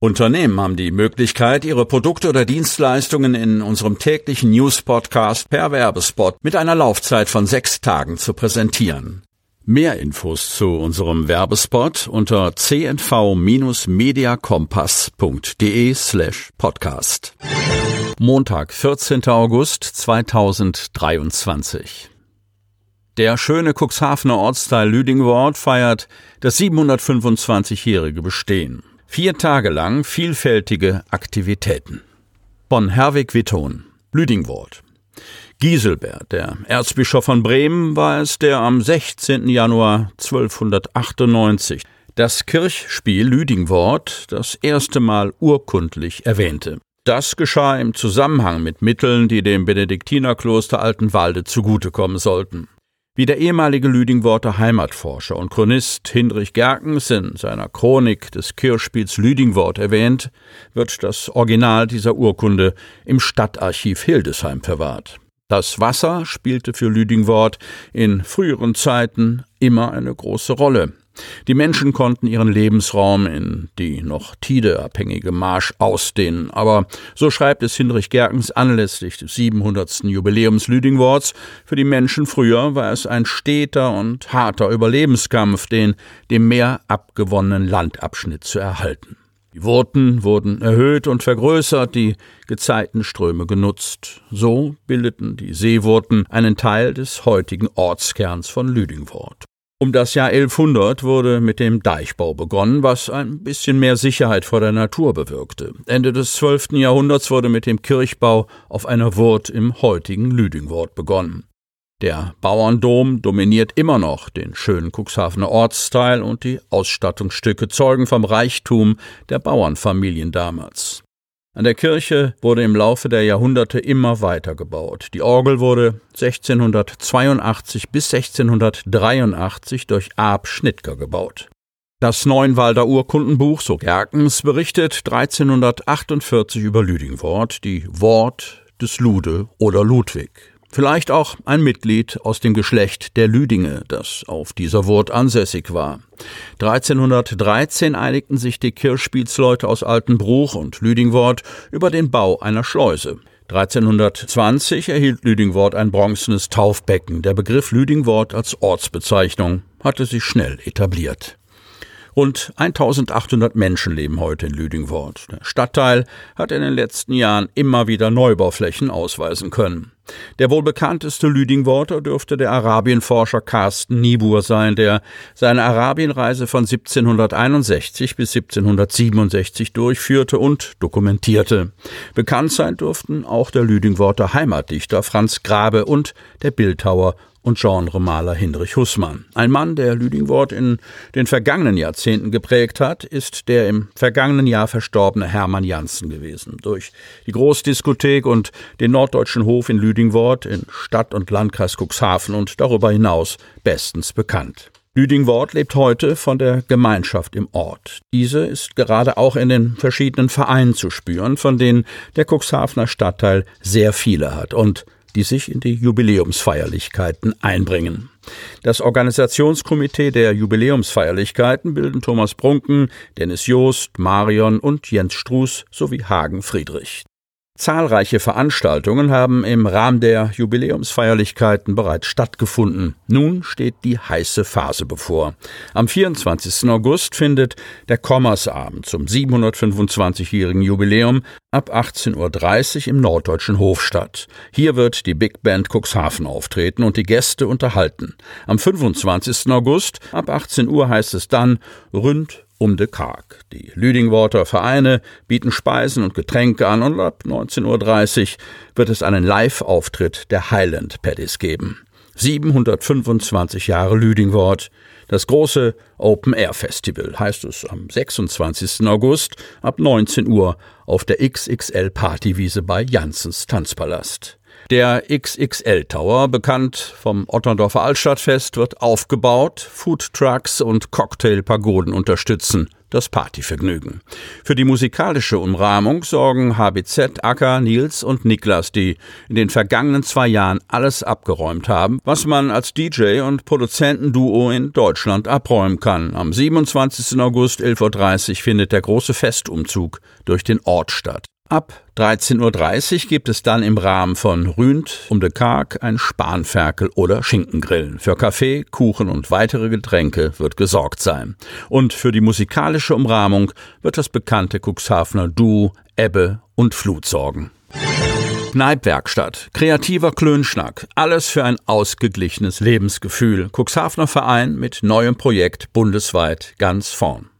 Unternehmen haben die Möglichkeit, ihre Produkte oder Dienstleistungen in unserem täglichen News-Podcast per Werbespot mit einer Laufzeit von sechs Tagen zu präsentieren. Mehr Infos zu unserem Werbespot unter cnv-mediakompass.de slash podcast. Montag, 14. August 2023. Der schöne Cuxhavener Ortsteil Lüdingwort feiert das 725-jährige Bestehen. Vier Tage lang vielfältige Aktivitäten. Von Herwig Witton, Lüdingwort. Giselbert, der Erzbischof von Bremen, war es, der am 16. Januar 1298 das Kirchspiel Lüdingwort das erste Mal urkundlich erwähnte. Das geschah im Zusammenhang mit Mitteln, die dem Benediktinerkloster Altenwalde zugutekommen sollten. Wie der ehemalige Lüdingworter Heimatforscher und Chronist Hindrich Gerkens in seiner Chronik des Kirchspiels Lüdingwort erwähnt, wird das Original dieser Urkunde im Stadtarchiv Hildesheim verwahrt. Das Wasser spielte für Lüdingwort in früheren Zeiten immer eine große Rolle. Die Menschen konnten ihren Lebensraum in die noch tideabhängige Marsch ausdehnen, aber so schreibt es Hinrich Gerkens anlässlich des 700. Jubiläums Lüdingworts, für die Menschen früher war es ein steter und harter Überlebenskampf, den dem Meer abgewonnenen Landabschnitt zu erhalten. Die Wurten wurden erhöht und vergrößert, die Gezeitenströme genutzt. So bildeten die Seewurten einen Teil des heutigen Ortskerns von Lüdingwort. Um das Jahr 1100 wurde mit dem Deichbau begonnen, was ein bisschen mehr Sicherheit vor der Natur bewirkte. Ende des 12. Jahrhunderts wurde mit dem Kirchbau auf einer Wurt im heutigen Lüdingwort begonnen. Der Bauerndom dominiert immer noch den schönen Cuxhavener Ortsteil und die Ausstattungsstücke zeugen vom Reichtum der Bauernfamilien damals. An der Kirche wurde im Laufe der Jahrhunderte immer weiter gebaut. Die Orgel wurde 1682 bis 1683 durch Ab Schnittger gebaut. Das Neuenwalder Urkundenbuch, so Gerkens, berichtet 1348 über Lüdingwort, die Wort des Lude oder Ludwig. Vielleicht auch ein Mitglied aus dem Geschlecht der Lüdinge, das auf dieser Wurt ansässig war. 1313 einigten sich die Kirchspielsleute aus Altenbruch und Lüdingwort über den Bau einer Schleuse. 1320 erhielt Lüdingwort ein bronzenes Taufbecken. Der Begriff Lüdingwort als Ortsbezeichnung hatte sich schnell etabliert. Rund 1800 Menschen leben heute in Lüdingwort. Der Stadtteil hat in den letzten Jahren immer wieder Neubauflächen ausweisen können. Der wohl bekannteste Lüdingworter dürfte der Arabienforscher Carsten Niebuhr sein, der seine Arabienreise von 1761 bis 1767 durchführte und dokumentierte. Bekannt sein durften auch der Lüdingworter Heimatdichter Franz Grabe und der Bildhauer und Genremaler Hinrich Hussmann. Ein Mann, der Lüdingwort in den vergangenen Jahrzehnten geprägt hat, ist der im vergangenen Jahr verstorbene Hermann Janssen gewesen. Durch die Großdiskothek und den norddeutschen Hof in Lüdingwort in Stadt und Landkreis Cuxhaven und darüber hinaus bestens bekannt. Lüdingwort lebt heute von der Gemeinschaft im Ort. Diese ist gerade auch in den verschiedenen Vereinen zu spüren, von denen der Cuxhavener Stadtteil sehr viele hat und die sich in die Jubiläumsfeierlichkeiten einbringen. Das Organisationskomitee der Jubiläumsfeierlichkeiten bilden Thomas Brunken, Dennis Joost, Marion und Jens Struß sowie Hagen Friedrich. Zahlreiche Veranstaltungen haben im Rahmen der Jubiläumsfeierlichkeiten bereits stattgefunden. Nun steht die heiße Phase bevor. Am 24. August findet der Kommersabend zum 725-jährigen Jubiläum ab 18.30 Uhr im Norddeutschen Hof statt. Hier wird die Big Band Cuxhaven auftreten und die Gäste unterhalten. Am 25. August ab 18 Uhr heißt es dann Ründ um de Karg. Die Lüdingworter Vereine bieten Speisen und Getränke an und ab 19.30 Uhr wird es einen Live-Auftritt der Highland Paddies geben. 725 Jahre Lüdingwort. Das große Open Air Festival heißt es am 26. August ab 19 Uhr auf der XXL Partywiese bei Janssens Tanzpalast. Der XXL Tower, bekannt vom Otterndorfer Altstadtfest, wird aufgebaut, Foodtrucks und Cocktailpagoden unterstützen das Partyvergnügen. Für die musikalische Umrahmung sorgen HBZ, Acker, Nils und Niklas, die in den vergangenen zwei Jahren alles abgeräumt haben, was man als DJ und Produzentenduo in Deutschland abräumen kann. Am 27. August 11.30 Uhr findet der große Festumzug durch den Ort statt. Ab 13.30 Uhr gibt es dann im Rahmen von Rühnt um de Karg ein Spanferkel oder Schinkengrillen. Für Kaffee, Kuchen und weitere Getränke wird gesorgt sein. Und für die musikalische Umrahmung wird das bekannte Cuxhavener Duo Ebbe und Flut sorgen. Kneipwerkstatt, kreativer Klönschnack, alles für ein ausgeglichenes Lebensgefühl. Cuxhavener Verein mit neuem Projekt bundesweit ganz vorn.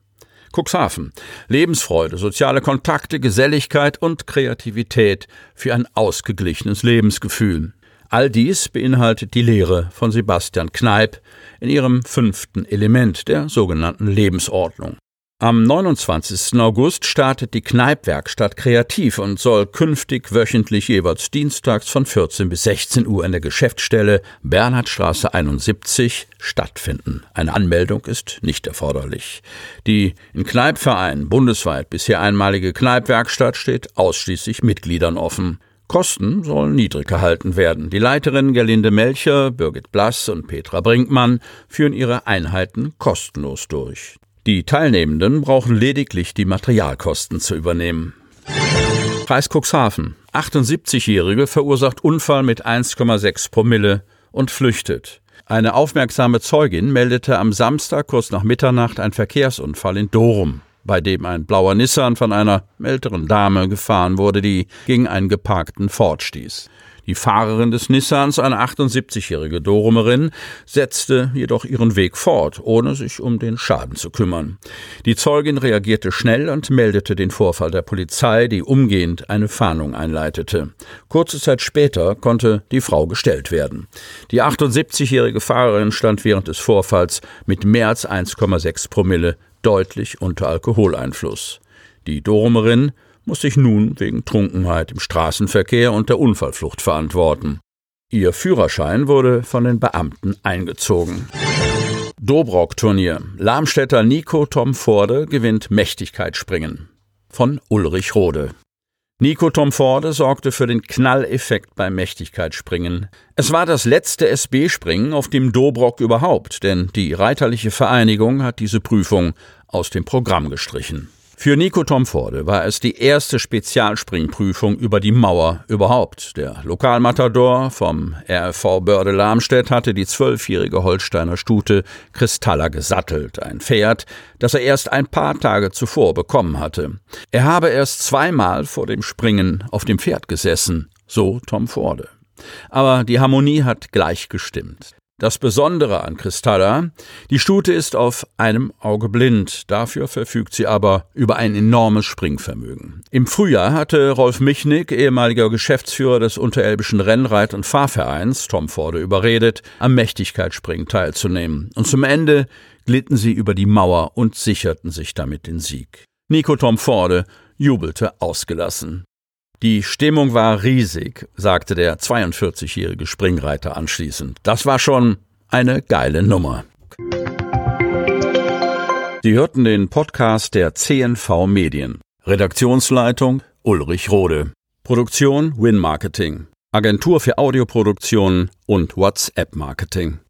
Cuxhaven. Lebensfreude, soziale Kontakte, Geselligkeit und Kreativität für ein ausgeglichenes Lebensgefühl. All dies beinhaltet die Lehre von Sebastian Kneip in ihrem fünften Element der sogenannten Lebensordnung. Am 29. August startet die Kneipwerkstatt kreativ und soll künftig wöchentlich jeweils dienstags von 14 bis 16 Uhr in der Geschäftsstelle Bernhardstraße 71 stattfinden. Eine Anmeldung ist nicht erforderlich. Die in Kneipvereinen bundesweit bisher einmalige Kneipwerkstatt steht ausschließlich Mitgliedern offen. Kosten sollen niedrig gehalten werden. Die Leiterinnen Gerlinde Melcher, Birgit Blass und Petra Brinkmann führen ihre Einheiten kostenlos durch. Die Teilnehmenden brauchen lediglich die Materialkosten zu übernehmen. Kreis Cuxhaven. 78-Jährige verursacht Unfall mit 1,6 Promille und flüchtet. Eine aufmerksame Zeugin meldete am Samstag kurz nach Mitternacht einen Verkehrsunfall in Dorum, bei dem ein blauer Nissan von einer älteren Dame gefahren wurde, die gegen einen geparkten Ford stieß. Die Fahrerin des Nissans, eine 78-jährige Dorumerin, setzte jedoch ihren Weg fort, ohne sich um den Schaden zu kümmern. Die Zeugin reagierte schnell und meldete den Vorfall der Polizei, die umgehend eine Fahndung einleitete. Kurze Zeit später konnte die Frau gestellt werden. Die 78-jährige Fahrerin stand während des Vorfalls mit mehr als 1,6 Promille deutlich unter Alkoholeinfluss. Die Dorumerin muss sich nun wegen Trunkenheit im Straßenverkehr und der Unfallflucht verantworten. Ihr Führerschein wurde von den Beamten eingezogen. Dobrock-Turnier. Lamstädter Nico Tom Forde gewinnt Mächtigkeitsspringen. Von Ulrich Rode. Nico Tom Forde sorgte für den Knalleffekt beim Mächtigkeitsspringen. Es war das letzte SB-Springen auf dem Dobrock überhaupt, denn die Reiterliche Vereinigung hat diese Prüfung aus dem Programm gestrichen. Für Nico Tomforde war es die erste Spezialspringprüfung über die Mauer überhaupt. Der Lokalmatador vom RFV Börde Lamstedt hatte die zwölfjährige Holsteiner Stute Kristalla gesattelt, ein Pferd, das er erst ein paar Tage zuvor bekommen hatte. Er habe erst zweimal vor dem Springen auf dem Pferd gesessen, so Tom Forde. Aber die Harmonie hat gleich gestimmt. Das Besondere an Kristalla, die Stute ist auf einem Auge blind, dafür verfügt sie aber über ein enormes Springvermögen. Im Frühjahr hatte Rolf Michnick, ehemaliger Geschäftsführer des Unterelbischen Rennreit- und Fahrvereins, Tom Forde, überredet, am Mächtigkeitsspringen teilzunehmen. Und zum Ende glitten sie über die Mauer und sicherten sich damit den Sieg. Nico Tom Forde jubelte ausgelassen. Die Stimmung war riesig, sagte der 42-jährige Springreiter anschließend. Das war schon eine geile Nummer. Sie hörten den Podcast der CNV Medien. Redaktionsleitung Ulrich Rode. Produktion Win Marketing. Agentur für Audioproduktion und WhatsApp Marketing.